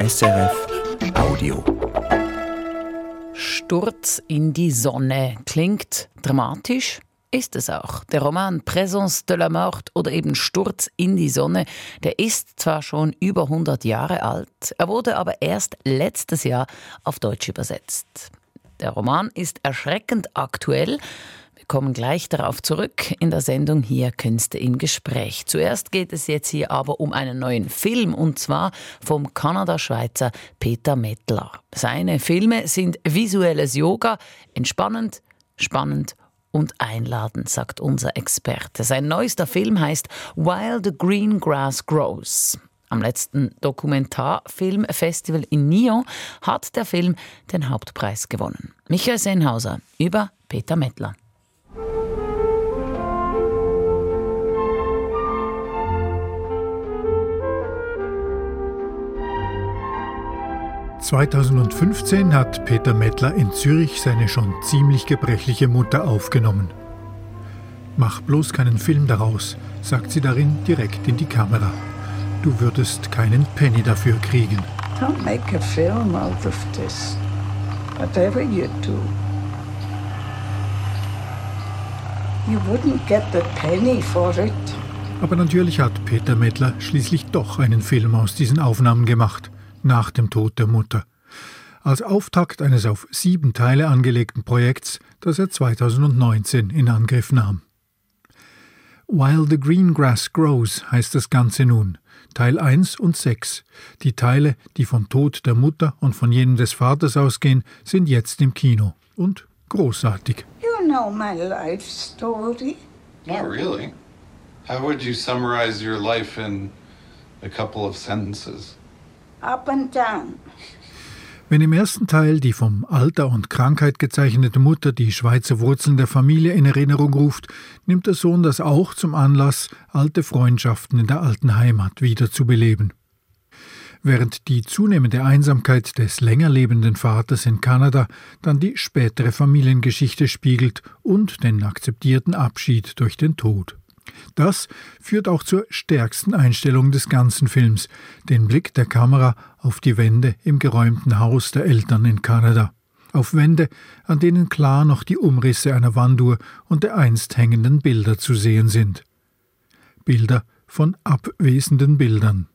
SRF Audio. Sturz in die Sonne klingt dramatisch, ist es auch. Der Roman Présence de la Mort oder eben Sturz in die Sonne, der ist zwar schon über 100 Jahre alt, er wurde aber erst letztes Jahr auf Deutsch übersetzt. Der Roman ist erschreckend aktuell kommen gleich darauf zurück in der Sendung hier Künste im Gespräch. Zuerst geht es jetzt hier aber um einen neuen Film und zwar vom Kanada-Schweizer Peter Mettler. Seine Filme sind visuelles Yoga, entspannend, spannend und einladend, sagt unser Experte. Sein neuester Film heißt While the Green Grass Grows. Am letzten Dokumentarfilmfestival in Nyon hat der Film den Hauptpreis gewonnen. Michael Senhauser über Peter Mettler. 2015 hat Peter Mettler in Zürich seine schon ziemlich gebrechliche Mutter aufgenommen. Mach bloß keinen Film daraus, sagt sie darin direkt in die Kamera. Du würdest keinen Penny dafür kriegen. Don't make a film out of this. Whatever you do. You wouldn't get a penny for it. Aber natürlich hat Peter Mettler schließlich doch einen Film aus diesen Aufnahmen gemacht nach dem Tod der Mutter, als Auftakt eines auf sieben Teile angelegten Projekts, das er 2019 in Angriff nahm. While the Green Grass Grows heißt das Ganze nun, Teil 1 und 6. Die Teile, die vom Tod der Mutter und von jenen des Vaters ausgehen, sind jetzt im Kino und großartig. You know my life story. Not really. How would you summarize your life in a couple of sentences? Up and down. Wenn im ersten Teil die vom Alter und Krankheit gezeichnete Mutter die Schweizer Wurzeln der Familie in Erinnerung ruft, nimmt der Sohn das auch zum Anlass, alte Freundschaften in der alten Heimat wiederzubeleben. Während die zunehmende Einsamkeit des länger lebenden Vaters in Kanada dann die spätere Familiengeschichte spiegelt und den akzeptierten Abschied durch den Tod. Das führt auch zur stärksten Einstellung des ganzen Films, den Blick der Kamera auf die Wände im geräumten Haus der Eltern in Kanada. Auf Wände, an denen klar noch die Umrisse einer Wanduhr und der einst hängenden Bilder zu sehen sind. Bilder von abwesenden Bildern.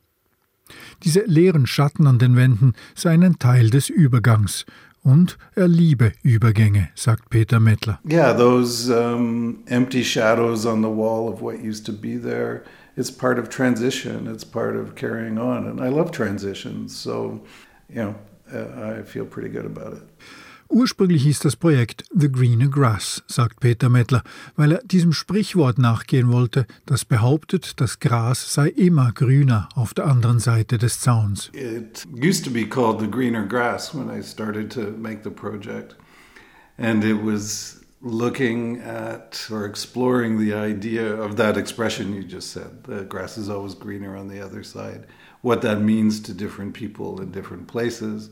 Diese leeren Schatten an den Wänden seien ein Teil des Übergangs und er liebe Übergänge, sagt Peter Mettler. Yeah, those um, empty shadows on the wall of what used to be there, it's part of transition, it's part of carrying on. And I love transitions, so, you know, uh, I feel pretty good about it. Ursprünglich hieß das Projekt The Greener Grass, sagt Peter Mettler, weil er diesem Sprichwort nachgehen wollte, das behauptet, das Gras sei immer grüner auf der anderen Seite des Zauns. It used to be called the greener grass when I started to make the project. And it was looking at or exploring the idea of that expression you just said. The grass is always greener on the other side. What that means to different people in different places.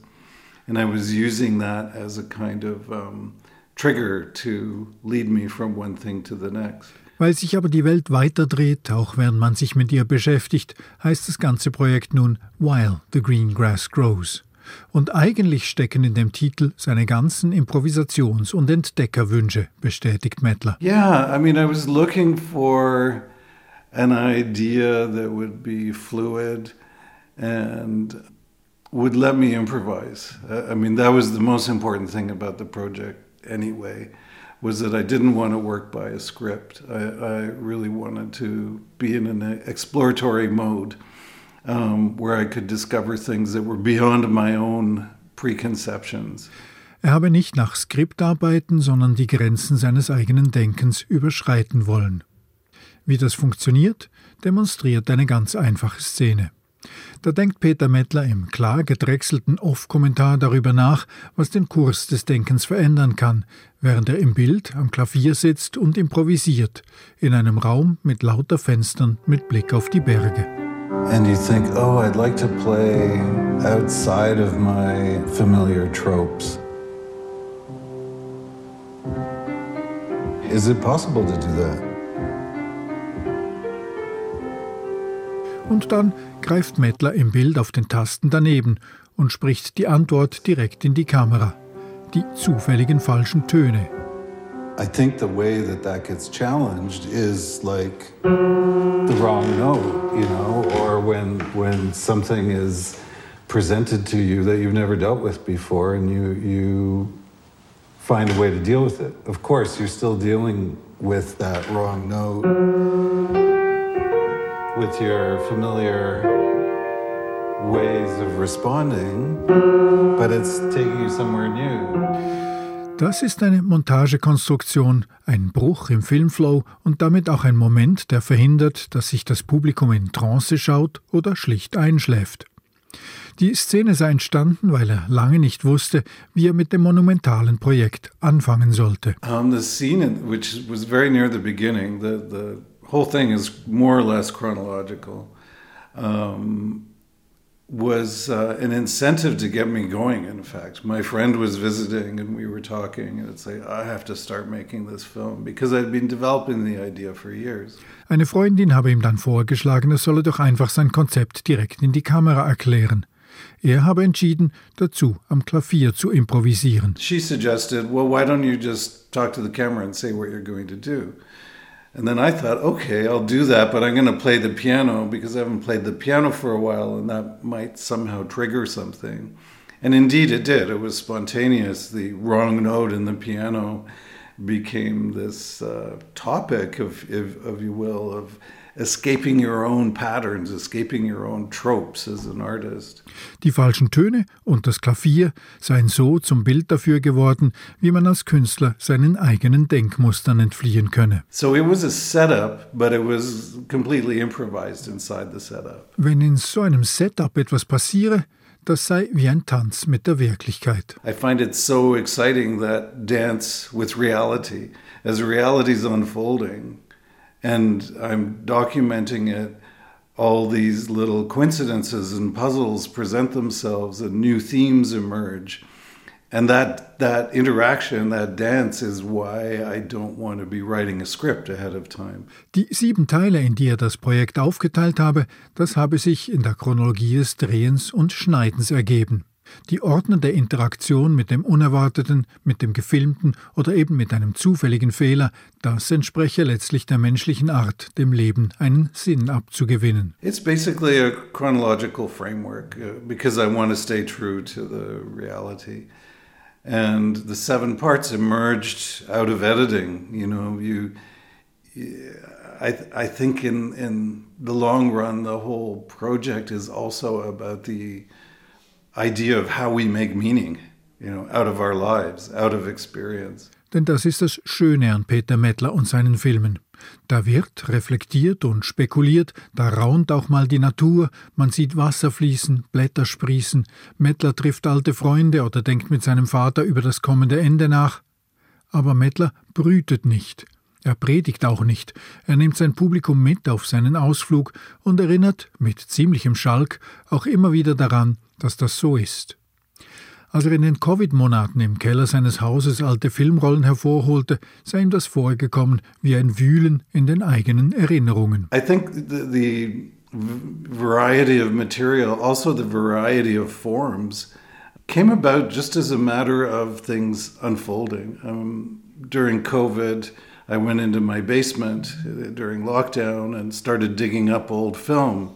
And I was using that as a kind of um, trigger to lead me from one thing to the next. Weil sich aber die Welt weiterdreht, auch während man sich mit ihr beschäftigt, heißt das ganze Projekt nun While the Green Grass Grows. Und eigentlich stecken in dem Titel seine ganzen Improvisations- und Entdeckerwünsche, bestätigt Mettler. Yeah, I mean, I was looking for an idea that would be fluid and would let me improvise. I mean, that was the most important thing about the project anyway, was that I didn't want to work by a script. I, I really wanted to be in an exploratory mode um, where I could discover things that were beyond my own preconceptions. Er habe nicht nach Skript arbeiten, sondern die Grenzen seines eigenen Denkens überschreiten wollen. Wie das funktioniert, demonstriert eine ganz einfache Szene. Da denkt Peter Mettler im klar gedrechselten Off-Kommentar darüber nach, was den Kurs des Denkens verändern kann, während er im Bild am Klavier sitzt und improvisiert, in einem Raum mit lauter Fenstern mit Blick auf die Berge. And you think, oh, I'd like to play outside of my familiar tropes. Is it possible to do that? Und dann greift Mettler im Bild auf den Tasten daneben und spricht die Antwort direkt in die Kamera. Die zufälligen falschen Töne. I think the way that that gets challenged is like the wrong note, you know, or when when something is presented to you that you've never dealt with before and you you find a way to deal with it. Of course, you're still dealing with that wrong note with your familiar ways of responding, but it's taking you somewhere new. Das ist eine Montagekonstruktion, ein Bruch im Filmflow und damit auch ein Moment, der verhindert, dass sich das Publikum in Trance schaut oder schlicht einschläft. Die Szene sei entstanden, weil er lange nicht wusste, wie er mit dem monumentalen Projekt anfangen sollte. Um, the scene, which was very near the beginning, the, the whole thing is more or less chronological, um, was uh, an incentive to get me going, in fact. My friend was visiting and we were talking, and it's like, I have to start making this film because I'd been developing the idea for years. Eine Freundin habe ihm dann vorgeschlagen, er solle doch einfach sein Konzept direkt in die Kamera erklären. Er habe entschieden, dazu am Klavier zu improvisieren. She suggested, well, why don't you just talk to the camera and say what you're going to do? And then I thought, okay, I'll do that, but I'm going to play the piano because I haven't played the piano for a while and that might somehow trigger something. And indeed it did. It was spontaneous. The wrong note in the piano became this uh, topic of, if, if you will, of escaping your own patterns, escaping your own tropes as an artist. Die falschen Töne und das Klavier seien so zum Bild dafür geworden, wie man als Künstler seinen eigenen Denkmustern entfliehen könne. So it was a setup, but it was completely improvised inside the setup. Wenn in so einem Setup etwas passiere, das sei wie ein Tanz mit der Wirklichkeit. I find it so exciting that dance with reality, as reality is unfolding, and I'm documenting it. All these little coincidences and puzzles present themselves, and new themes emerge. And that, that interaction, that dance, is why I don't want to be writing a script ahead of time. Die sieben Teile, in die er das Projekt aufgeteilt habe, das habe sich in der Chronologie des Drehens und Schneidens ergeben. Die ordnende Interaktion mit dem Unerwarteten, mit dem Gefilmten oder eben mit einem zufälligen Fehler, das entspreche letztlich der menschlichen Art, dem Leben einen Sinn abzugewinnen. It's basically a chronological framework uh, because I want to stay true to the reality. And the seven parts emerged out of editing. You know, you. I, I think in, in the long run, the whole project is also about the idea of how we make meaning, you know, out of our lives, out of experience. Denn das ist das Schöne an Peter Mettler und seinen Filmen. Da wird reflektiert und spekuliert, da raunt auch mal die Natur, man sieht Wasser fließen, Blätter sprießen, Mettler trifft alte Freunde oder denkt mit seinem Vater über das kommende Ende nach. Aber Mettler brütet nicht. Er predigt auch nicht. Er nimmt sein Publikum mit auf seinen Ausflug und erinnert, mit ziemlichem Schalk, auch immer wieder daran, dass das so ist. Als er in den Covid-Monaten im Keller seines Hauses alte Filmrollen hervorholte, sei ihm das vorgekommen wie ein Wühlen in den eigenen Erinnerungen. I think the, the variety of material, also the variety of forms, came about just as a matter of things unfolding. Um, during COVID, I went into my basement during lockdown and started digging up old film,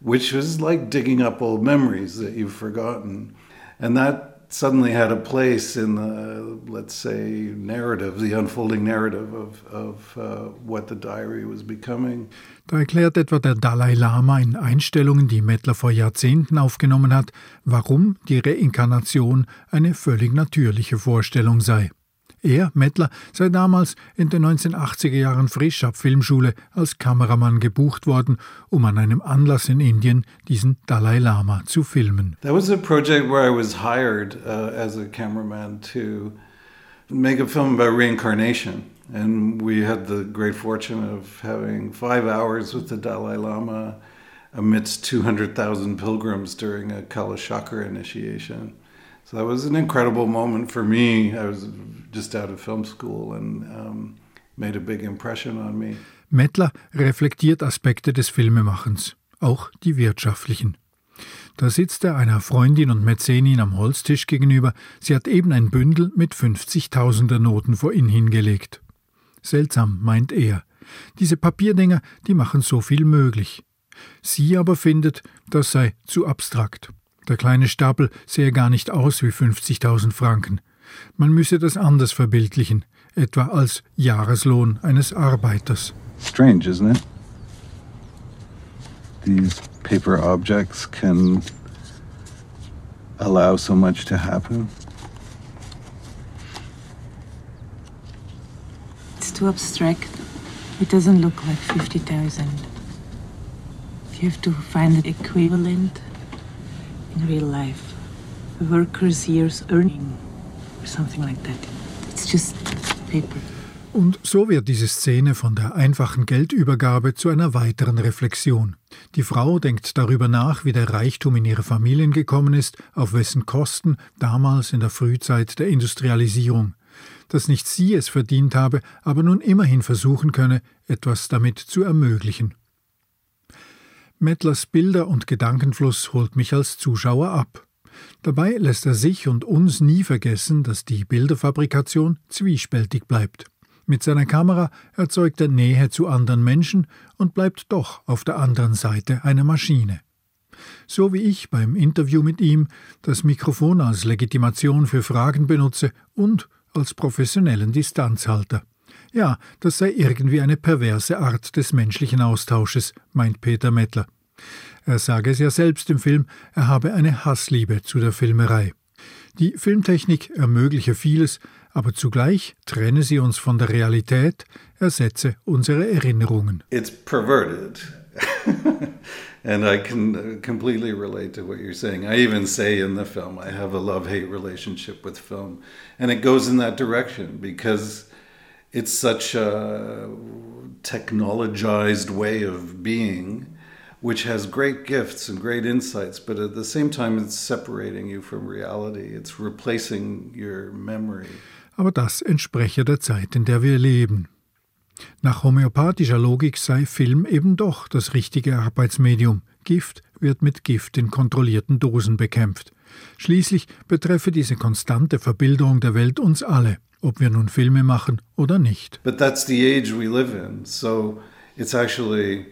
which was like digging up old memories that you've forgotten. And that suddenly had a place in the, let's say, narrative, the unfolding narrative of, of uh, what the diary was becoming. Da erklärt etwa der Dalai Lama in Einstellungen, die Mettler vor Jahrzehnten aufgenommen hat, warum die Reinkarnation eine völlig natürliche Vorstellung sei. Er, Mettler, sei damals in den 1980er Jahren frisch ab Filmschule als Kameramann gebucht worden, um an einem Anlass in Indien diesen Dalai Lama zu filmen. That was a project where I was hired uh, as a cameraman to make a film about reincarnation. And we had the great fortune of having five hours with the Dalai Lama amidst 200,000 pilgrims during a Kalashakra initiation. So that was an incredible moment for me. I was just out of film school and um, made a big impression on me. Mettler reflektiert Aspekte des Filmemachens, auch die wirtschaftlichen. Da sitzt er einer Freundin und Mäzenin am Holztisch gegenüber. Sie hat eben ein Bündel mit 50.000er Noten vor ihn hingelegt. Seltsam, meint er. Diese Papierdinger, die machen so viel möglich. Sie aber findet, das sei zu abstrakt. Der kleine Stapel sähe gar nicht aus wie 50.000 Franken. Man müsse das anders verbildlichen, etwa als Jahreslohn eines Arbeiters. Strange, isn't it? these paper objects can allow so much to happen? It's too abstract. It doesn't look like 50,000. You have to find the equivalent in real life. A worker's year's earning or something like that. It's just paper. Und so wird diese Szene von der einfachen Geldübergabe zu einer weiteren Reflexion. Die Frau denkt darüber nach, wie der Reichtum in ihre Familien gekommen ist, auf wessen Kosten damals in der Frühzeit der Industrialisierung, dass nicht sie es verdient habe, aber nun immerhin versuchen könne, etwas damit zu ermöglichen. Mettlers Bilder und Gedankenfluss holt mich als Zuschauer ab. Dabei lässt er sich und uns nie vergessen, dass die Bilderfabrikation zwiespältig bleibt. Mit seiner Kamera erzeugt er Nähe zu anderen Menschen und bleibt doch auf der anderen Seite einer Maschine. So wie ich beim Interview mit ihm das Mikrofon als Legitimation für Fragen benutze und als professionellen Distanzhalter. Ja, das sei irgendwie eine perverse Art des menschlichen Austausches, meint Peter Mettler. Er sage es ja selbst im Film, er habe eine Hassliebe zu der Filmerei. Die Filmtechnik ermögliche vieles, aber zugleich trenne sie uns von der Realität, ersetze unsere Erinnerungen. It's perverted. and I can uh, completely relate to what you're saying. I even say in the film, I have a love hate relationship with film. And it goes in that direction because it's such a technologized way of being which has great gifts and great insights, but at the same time, it's separating you from reality. It's replacing your memory. Aber das entspreche der Zeit, in der wir leben. Nach homöopathischer Logik sei Film eben doch das richtige Arbeitsmedium. Gift wird mit Gift in kontrollierten Dosen bekämpft. Schließlich betreffe diese konstante Verbilderung der Welt uns alle, ob wir nun Filme machen oder nicht. But that's the age we live in, so it's actually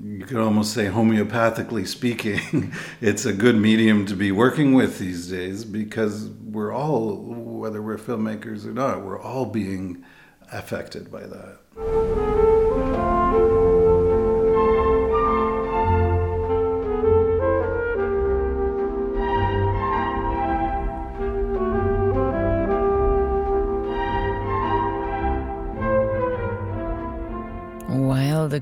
you could almost say homeopathically speaking, it's a good medium to be working with these days because we're all, whether we're filmmakers or not, we're all being affected by that.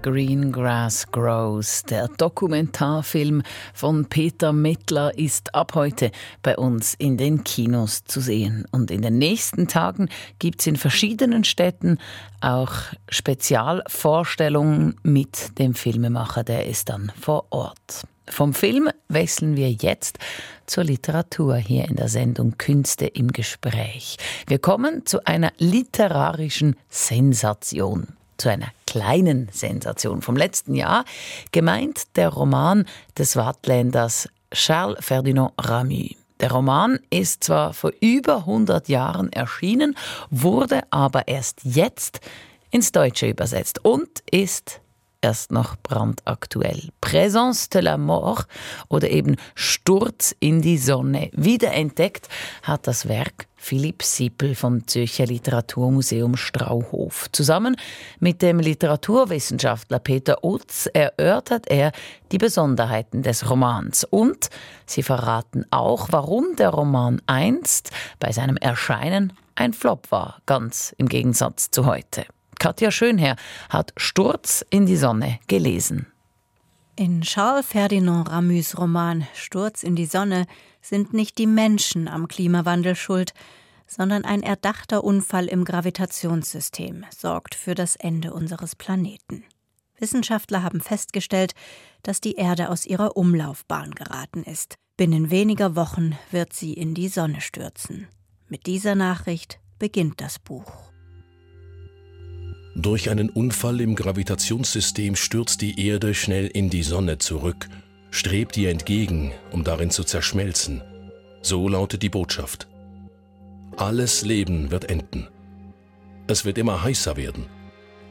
Green Grass Grows. Der Dokumentarfilm von Peter Mittler ist ab heute bei uns in den Kinos zu sehen. Und in den nächsten Tagen gibt es in verschiedenen Städten auch Spezialvorstellungen mit dem Filmemacher, der ist dann vor Ort. Vom Film wechseln wir jetzt zur Literatur hier in der Sendung Künste im Gespräch. Wir kommen zu einer literarischen Sensation zu einer kleinen Sensation vom letzten Jahr, gemeint der Roman des Wattländers Charles Ferdinand Ramu. Der Roman ist zwar vor über 100 Jahren erschienen, wurde aber erst jetzt ins Deutsche übersetzt und ist erst noch brandaktuell. Présence de la Mort oder eben Sturz in die Sonne. Wiederentdeckt hat das Werk Philipp Sippel vom Zürcher Literaturmuseum Strauhof. Zusammen mit dem Literaturwissenschaftler Peter Utz erörtert er die Besonderheiten des Romans und sie verraten auch, warum der Roman einst bei seinem Erscheinen ein Flop war, ganz im Gegensatz zu heute. Katja Schönherr hat Sturz in die Sonne gelesen. In Charles Ferdinand Ramus Roman Sturz in die Sonne sind nicht die Menschen am Klimawandel schuld, sondern ein erdachter Unfall im Gravitationssystem sorgt für das Ende unseres Planeten. Wissenschaftler haben festgestellt, dass die Erde aus ihrer Umlaufbahn geraten ist. Binnen weniger Wochen wird sie in die Sonne stürzen. Mit dieser Nachricht beginnt das Buch. Durch einen Unfall im Gravitationssystem stürzt die Erde schnell in die Sonne zurück. Strebt ihr entgegen, um darin zu zerschmelzen. So lautet die Botschaft. Alles Leben wird enden. Es wird immer heißer werden.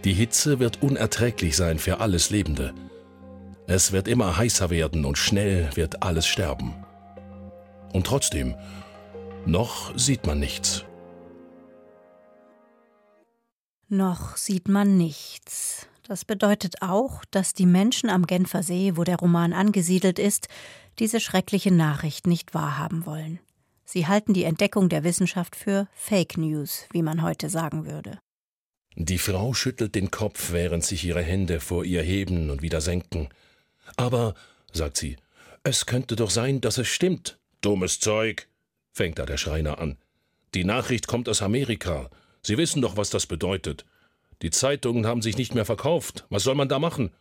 Die Hitze wird unerträglich sein für alles Lebende. Es wird immer heißer werden und schnell wird alles sterben. Und trotzdem, noch sieht man nichts. Noch sieht man nichts. Das bedeutet auch, dass die Menschen am Genfer See, wo der Roman angesiedelt ist, diese schreckliche Nachricht nicht wahrhaben wollen. Sie halten die Entdeckung der Wissenschaft für Fake News, wie man heute sagen würde. Die Frau schüttelt den Kopf, während sich ihre Hände vor ihr heben und wieder senken. Aber, sagt sie, es könnte doch sein, dass es stimmt. Dummes Zeug, fängt da der Schreiner an. Die Nachricht kommt aus Amerika. Sie wissen doch, was das bedeutet. Die Zeitungen haben sich nicht mehr verkauft. Was soll man da machen?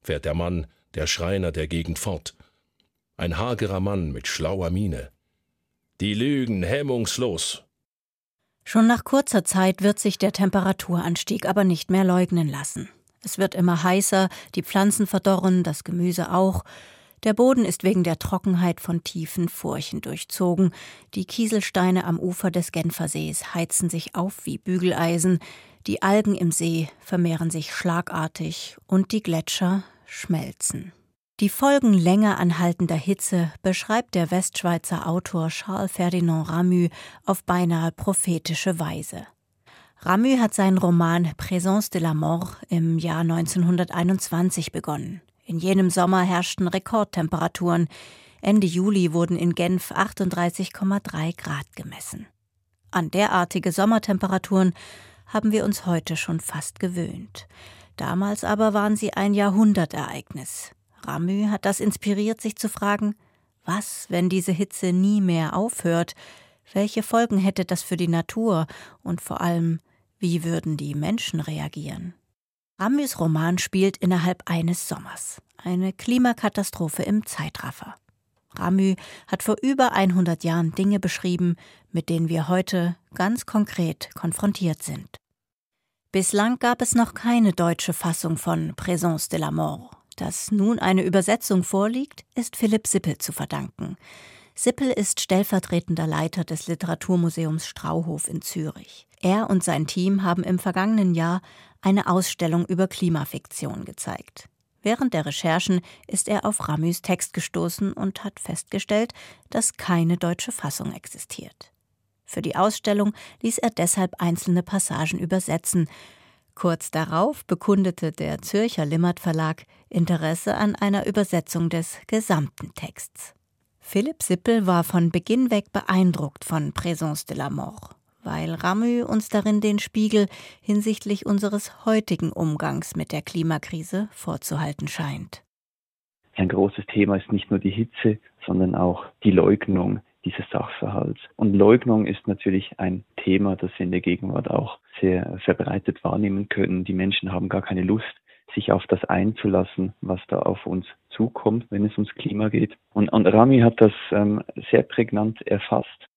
fährt der Mann, der Schreiner der Gegend fort. Ein hagerer Mann mit schlauer Miene. Die lügen hemmungslos. Schon nach kurzer Zeit wird sich der Temperaturanstieg aber nicht mehr leugnen lassen. Es wird immer heißer, die Pflanzen verdorren, das Gemüse auch. Der Boden ist wegen der Trockenheit von tiefen Furchen durchzogen. Die Kieselsteine am Ufer des Genfersees heizen sich auf wie Bügeleisen. Die Algen im See vermehren sich schlagartig und die Gletscher schmelzen. Die Folgen länger anhaltender Hitze beschreibt der Westschweizer Autor Charles Ferdinand Ramü auf beinahe prophetische Weise. Ramü hat seinen Roman Présence de la Mort im Jahr 1921 begonnen. In jenem Sommer herrschten Rekordtemperaturen. Ende Juli wurden in Genf 38,3 Grad gemessen. An derartige Sommertemperaturen haben wir uns heute schon fast gewöhnt. Damals aber waren sie ein Jahrhundertereignis. Ramü hat das inspiriert, sich zu fragen, was, wenn diese Hitze nie mehr aufhört? Welche Folgen hätte das für die Natur und vor allem, wie würden die Menschen reagieren? Ramys Roman spielt innerhalb eines Sommers. Eine Klimakatastrophe im Zeitraffer. Ramü hat vor über 100 Jahren Dinge beschrieben, mit denen wir heute ganz konkret konfrontiert sind. Bislang gab es noch keine deutsche Fassung von Présence de la Mort. Dass nun eine Übersetzung vorliegt, ist Philipp Sippel zu verdanken. Sippel ist stellvertretender Leiter des Literaturmuseums Strauhof in Zürich. Er und sein Team haben im vergangenen Jahr eine Ausstellung über Klimafiktion gezeigt. Während der Recherchen ist er auf Ramys Text gestoßen und hat festgestellt, dass keine deutsche Fassung existiert. Für die Ausstellung ließ er deshalb einzelne Passagen übersetzen. Kurz darauf bekundete der Zürcher Limmert Verlag Interesse an einer Übersetzung des gesamten Texts. Philipp Sippel war von Beginn weg beeindruckt von Présence de la Mort, weil Ramü uns darin den Spiegel hinsichtlich unseres heutigen Umgangs mit der Klimakrise vorzuhalten scheint. Ein großes Thema ist nicht nur die Hitze, sondern auch die Leugnung dieses Sachverhalts. Und Leugnung ist natürlich ein Thema, das wir in der Gegenwart auch sehr verbreitet wahrnehmen können. Die Menschen haben gar keine Lust, sich auf das einzulassen, was da auf uns zukommt, wenn es ums Klima geht. Und, und Rami hat das ähm, sehr prägnant erfasst.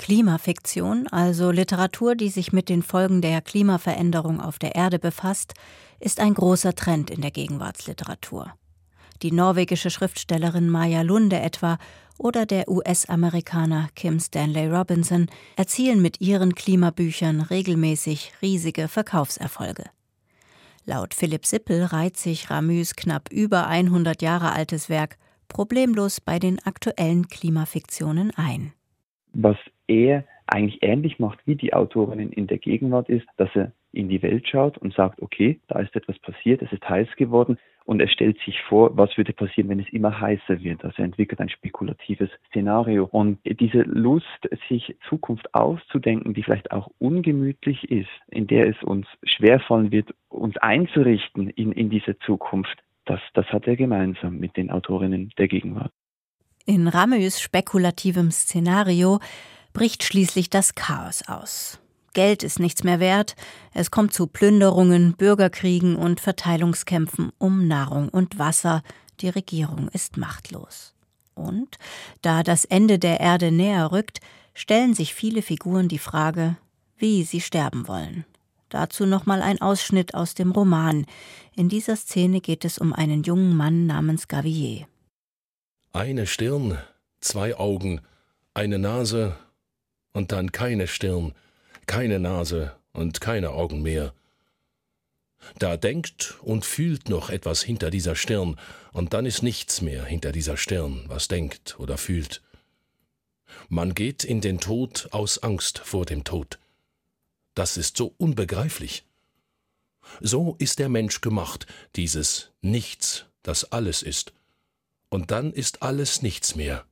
Klimafiktion, also Literatur, die sich mit den Folgen der Klimaveränderung auf der Erde befasst, ist ein großer Trend in der Gegenwartsliteratur. Die norwegische Schriftstellerin Maya Lunde etwa oder der US-Amerikaner Kim Stanley Robinson erzielen mit ihren Klimabüchern regelmäßig riesige Verkaufserfolge. Laut Philipp Sippel reiht sich Ramüs knapp über 100 Jahre altes Werk problemlos bei den aktuellen Klimafiktionen ein. Was er eigentlich ähnlich macht wie die Autorinnen in der Gegenwart ist, dass er in die Welt schaut und sagt, okay, da ist etwas passiert, es ist heiß geworden und er stellt sich vor, was würde passieren, wenn es immer heißer wird. Also er entwickelt ein spekulatives Szenario und diese Lust, sich Zukunft auszudenken, die vielleicht auch ungemütlich ist, in der es uns schwerfallen wird, uns einzurichten in, in diese Zukunft, das, das hat er gemeinsam mit den Autorinnen der Gegenwart. In Ramös spekulativem Szenario bricht schließlich das Chaos aus. Geld ist nichts mehr wert, es kommt zu Plünderungen, Bürgerkriegen und Verteilungskämpfen um Nahrung und Wasser, die Regierung ist machtlos. Und da das Ende der Erde näher rückt, stellen sich viele Figuren die Frage, wie sie sterben wollen. Dazu nochmal ein Ausschnitt aus dem Roman. In dieser Szene geht es um einen jungen Mann namens Gavier. Eine Stirn, zwei Augen, eine Nase und dann keine Stirn, keine Nase und keine Augen mehr. Da denkt und fühlt noch etwas hinter dieser Stirn, und dann ist nichts mehr hinter dieser Stirn, was denkt oder fühlt. Man geht in den Tod aus Angst vor dem Tod. Das ist so unbegreiflich. So ist der Mensch gemacht, dieses Nichts, das alles ist. Und dann ist alles nichts mehr.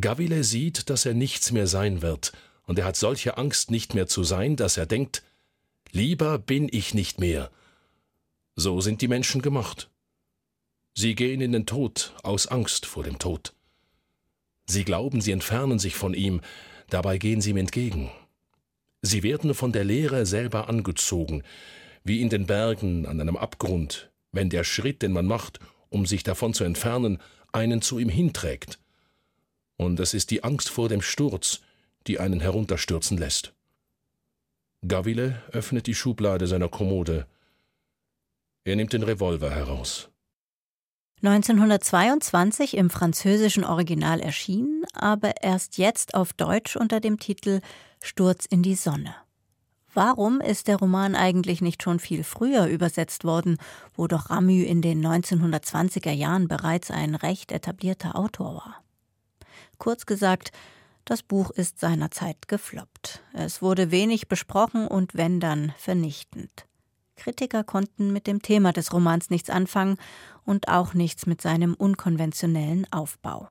Gavile sieht, dass er nichts mehr sein wird, und er hat solche Angst, nicht mehr zu sein, dass er denkt, lieber bin ich nicht mehr. So sind die Menschen gemacht. Sie gehen in den Tod aus Angst vor dem Tod. Sie glauben, sie entfernen sich von ihm, dabei gehen sie ihm entgegen. Sie werden von der Leere selber angezogen, wie in den Bergen an einem Abgrund, wenn der Schritt, den man macht, um sich davon zu entfernen, einen zu ihm hinträgt. Und es ist die Angst vor dem Sturz, die einen herunterstürzen lässt. Gavile öffnet die Schublade seiner Kommode. Er nimmt den Revolver heraus. 1922 im französischen Original erschienen, aber erst jetzt auf Deutsch unter dem Titel Sturz in die Sonne. Warum ist der Roman eigentlich nicht schon viel früher übersetzt worden, wo doch Ramü in den 1920er Jahren bereits ein recht etablierter Autor war? Kurz gesagt, das Buch ist seinerzeit gefloppt. Es wurde wenig besprochen und wenn dann vernichtend. Kritiker konnten mit dem Thema des Romans nichts anfangen und auch nichts mit seinem unkonventionellen Aufbau.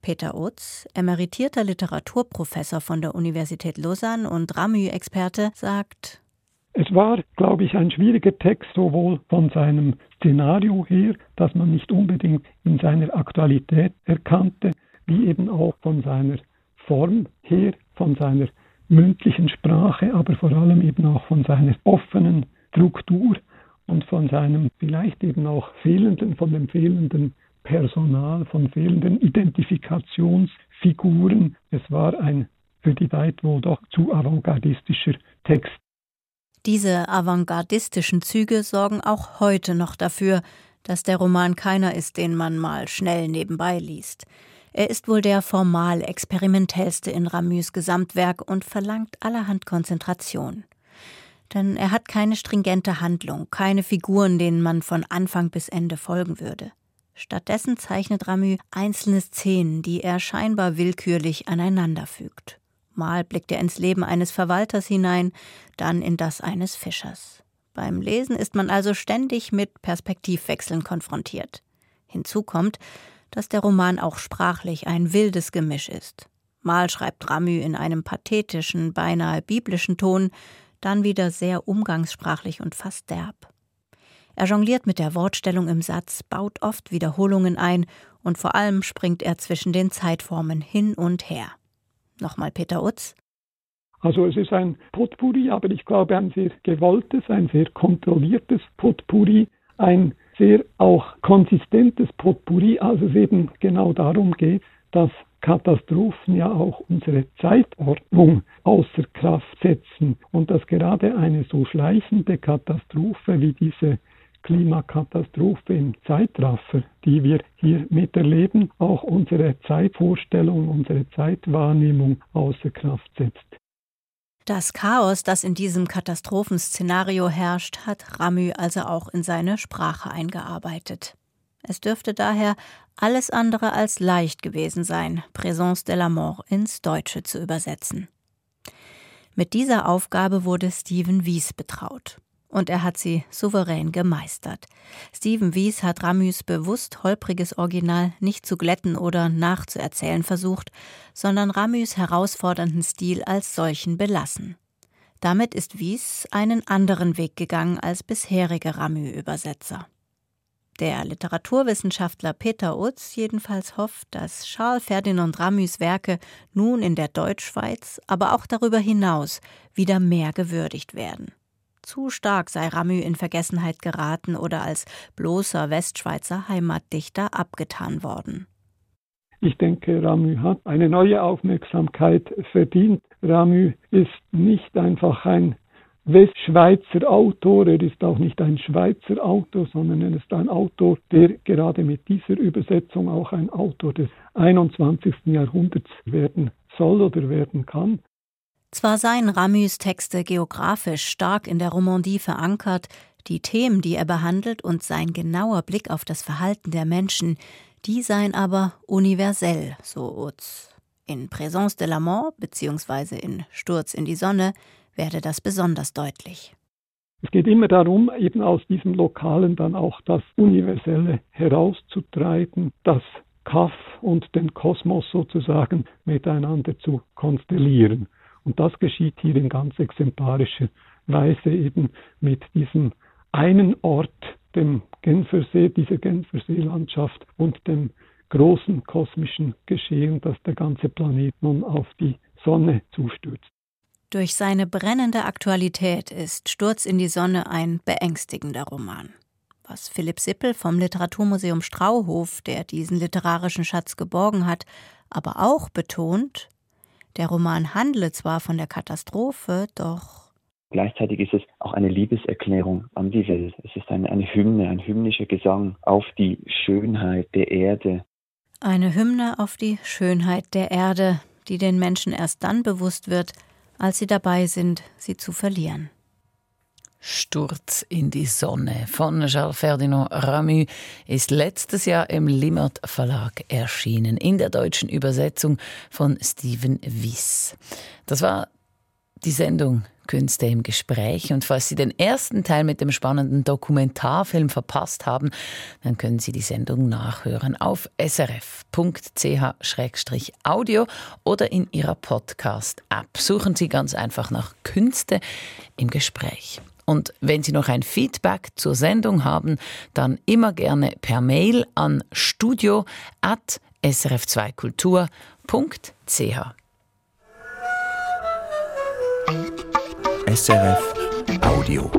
Peter Utz, emeritierter Literaturprofessor von der Universität Lausanne und Ramü-Experte, sagt, es war, glaube ich, ein schwieriger Text, sowohl von seinem Szenario her, das man nicht unbedingt in seiner Aktualität erkannte, wie eben auch von seiner Form her, von seiner mündlichen Sprache, aber vor allem eben auch von seiner offenen Struktur und von seinem vielleicht eben auch fehlenden, von dem fehlenden Personal, von fehlenden Identifikationsfiguren. Es war ein für die Zeit wohl doch zu avantgardistischer Text. Diese avantgardistischen Züge sorgen auch heute noch dafür, dass der Roman keiner ist, den man mal schnell nebenbei liest. Er ist wohl der formal experimentellste in Ramüs Gesamtwerk und verlangt allerhand Konzentration. Denn er hat keine stringente Handlung, keine Figuren, denen man von Anfang bis Ende folgen würde. Stattdessen zeichnet Ramü einzelne Szenen, die er scheinbar willkürlich aneinanderfügt. Mal blickt er ins Leben eines Verwalters hinein, dann in das eines Fischers. Beim Lesen ist man also ständig mit Perspektivwechseln konfrontiert. Hinzu kommt, dass der Roman auch sprachlich ein wildes Gemisch ist. Mal schreibt Ramü in einem pathetischen, beinahe biblischen Ton, dann wieder sehr umgangssprachlich und fast derb. Er jongliert mit der Wortstellung im Satz, baut oft Wiederholungen ein und vor allem springt er zwischen den Zeitformen hin und her. Nochmal Peter Utz. Also es ist ein Potpourri, aber ich glaube ein sehr gewolltes, ein sehr kontrolliertes Potpourri, ein sehr auch konsistentes Potpourri, als es eben genau darum geht, dass Katastrophen ja auch unsere Zeitordnung außer Kraft setzen und dass gerade eine so schleichende Katastrophe wie diese Klimakatastrophe im Zeitraffer, die wir hier miterleben, auch unsere Zeitvorstellung, unsere Zeitwahrnehmung außer Kraft setzt. Das Chaos, das in diesem Katastrophenszenario herrscht, hat Ramü also auch in seine Sprache eingearbeitet. Es dürfte daher alles andere als leicht gewesen sein, Présence de la Mort ins Deutsche zu übersetzen. Mit dieser Aufgabe wurde Stephen Wies betraut. Und er hat sie souverän gemeistert. Stephen Wies hat Ramüs bewusst holpriges Original nicht zu glätten oder nachzuerzählen versucht, sondern Ramüs herausfordernden Stil als solchen belassen. Damit ist Wies einen anderen Weg gegangen als bisherige Ramü-Übersetzer. Der Literaturwissenschaftler Peter Utz jedenfalls hofft, dass Charles Ferdinand Ramüs Werke nun in der Deutschschweiz, aber auch darüber hinaus wieder mehr gewürdigt werden. Zu stark sei Ramü in Vergessenheit geraten oder als bloßer Westschweizer Heimatdichter abgetan worden. Ich denke, Ramü hat eine neue Aufmerksamkeit verdient. Ramü ist nicht einfach ein Westschweizer Autor. Er ist auch nicht ein Schweizer Autor, sondern er ist ein Autor, der gerade mit dieser Übersetzung auch ein Autor des 21. Jahrhunderts werden soll oder werden kann. Zwar seien Ramys Texte geografisch stark in der Romandie verankert, die Themen, die er behandelt und sein genauer Blick auf das Verhalten der Menschen, die seien aber universell, so Utz. In Présence de la Mort bzw. in Sturz in die Sonne werde das besonders deutlich. Es geht immer darum, eben aus diesem Lokalen dann auch das Universelle herauszutreiben, das Kaff und den Kosmos sozusagen miteinander zu konstellieren. Und das geschieht hier in ganz exemplarischer Weise eben mit diesem einen Ort, dem Genfersee, dieser Genfersee-Landschaft und dem großen kosmischen Geschehen, das der ganze Planet nun auf die Sonne zustürzt. Durch seine brennende Aktualität ist Sturz in die Sonne ein beängstigender Roman. Was Philipp Sippel vom Literaturmuseum Strauhof, der diesen literarischen Schatz geborgen hat, aber auch betont, der Roman handle zwar von der Katastrophe, doch Gleichzeitig ist es auch eine Liebeserklärung an die Welt. Es ist eine, eine Hymne, ein hymnischer Gesang auf die Schönheit der Erde. Eine Hymne auf die Schönheit der Erde, die den Menschen erst dann bewusst wird, als sie dabei sind, sie zu verlieren. Sturz in die Sonne von Charles Ferdinand Ramu ist letztes Jahr im Limmert Verlag erschienen, in der deutschen Übersetzung von Steven Wiss. Das war die Sendung Künste im Gespräch. Und falls Sie den ersten Teil mit dem spannenden Dokumentarfilm verpasst haben, dann können Sie die Sendung nachhören auf srf.ch-audio oder in Ihrer Podcast-App. Suchen Sie ganz einfach nach Künste im Gespräch. Und wenn Sie noch ein Feedback zur Sendung haben, dann immer gerne per Mail an studio.srf2kultur.ch. SRF Audio.